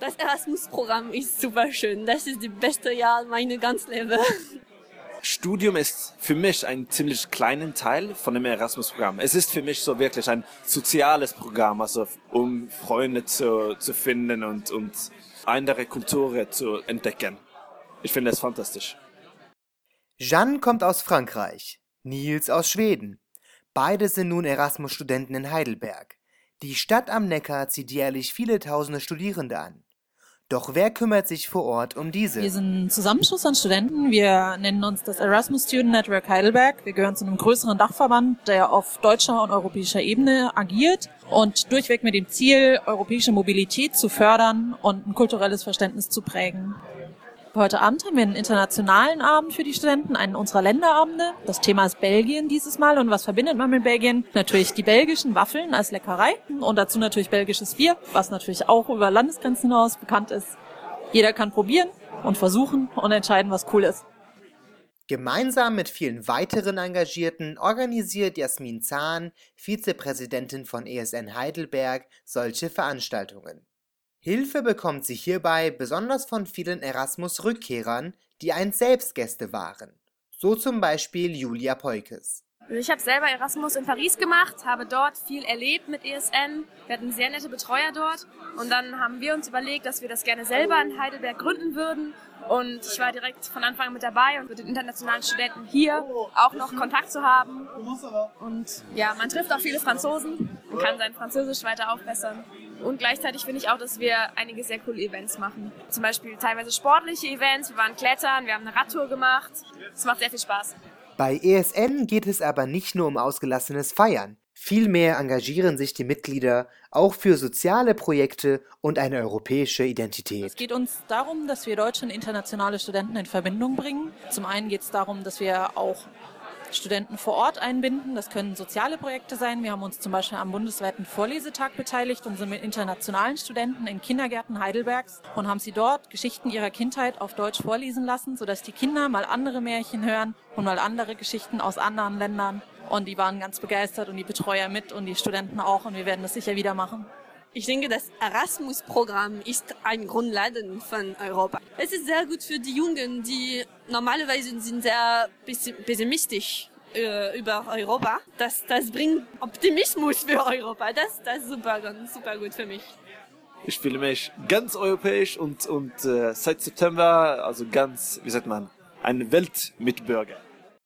Das Erasmus-Programm ist super schön. Das ist das beste Jahr meines ganzen Lebens. Studium ist für mich ein ziemlich kleiner Teil von dem Erasmus-Programm. Es ist für mich so wirklich ein soziales Programm, also um Freunde zu, zu finden und, und andere Kulturen zu entdecken. Ich finde es fantastisch. Jeanne kommt aus Frankreich, Nils aus Schweden. Beide sind nun Erasmus-Studenten in Heidelberg. Die Stadt am Neckar zieht jährlich viele tausende Studierende an. Doch wer kümmert sich vor Ort um diese? Wir sind ein Zusammenschluss an Studenten. Wir nennen uns das Erasmus Student Network Heidelberg. Wir gehören zu einem größeren Dachverband, der auf deutscher und europäischer Ebene agiert und durchweg mit dem Ziel, europäische Mobilität zu fördern und ein kulturelles Verständnis zu prägen. Heute Abend haben wir einen internationalen Abend für die Studenten, einen unserer Länderabende. Das Thema ist Belgien dieses Mal. Und was verbindet man mit Belgien? Natürlich die belgischen Waffeln als Leckerei und dazu natürlich belgisches Bier, was natürlich auch über Landesgrenzen hinaus bekannt ist. Jeder kann probieren und versuchen und entscheiden, was cool ist. Gemeinsam mit vielen weiteren Engagierten organisiert Jasmin Zahn, Vizepräsidentin von ESN Heidelberg, solche Veranstaltungen. Hilfe bekommt sie hierbei besonders von vielen Erasmus-Rückkehrern, die einst selbst Gäste waren. So zum Beispiel Julia Peukes. Ich habe selber Erasmus in Paris gemacht, habe dort viel erlebt mit ESN. Wir hatten sehr nette Betreuer dort. Und dann haben wir uns überlegt, dass wir das gerne selber in Heidelberg gründen würden. Und ich war direkt von Anfang an mit dabei und mit den internationalen Studenten hier auch noch Kontakt zu haben. Und ja, man trifft auch viele Franzosen und kann sein Französisch weiter aufbessern. Und gleichzeitig finde ich auch, dass wir einige sehr coole Events machen. Zum Beispiel teilweise sportliche Events. Wir waren klettern, wir haben eine Radtour gemacht. Es macht sehr viel Spaß. Bei ESN geht es aber nicht nur um ausgelassenes Feiern. Vielmehr engagieren sich die Mitglieder auch für soziale Projekte und eine europäische Identität. Es geht uns darum, dass wir deutsche und internationale Studenten in Verbindung bringen. Zum einen geht es darum, dass wir auch Studenten vor Ort einbinden. Das können soziale Projekte sein. Wir haben uns zum Beispiel am bundesweiten Vorlesetag beteiligt und sind mit internationalen Studenten in Kindergärten Heidelbergs und haben sie dort Geschichten ihrer Kindheit auf Deutsch vorlesen lassen, sodass die Kinder mal andere Märchen hören und mal andere Geschichten aus anderen Ländern. Und die waren ganz begeistert und die Betreuer mit und die Studenten auch und wir werden das sicher wieder machen. Ich denke, das Erasmus-Programm ist ein Grundladen von Europa. Es ist sehr gut für die Jungen, die normalerweise sind sehr pessimistisch äh, über Europa. Das, das bringt Optimismus für Europa. Das, das ist super, super gut für mich. Ich fühle mich ganz europäisch und, und äh, seit September, also ganz, wie sagt man, ein Weltmitbürger.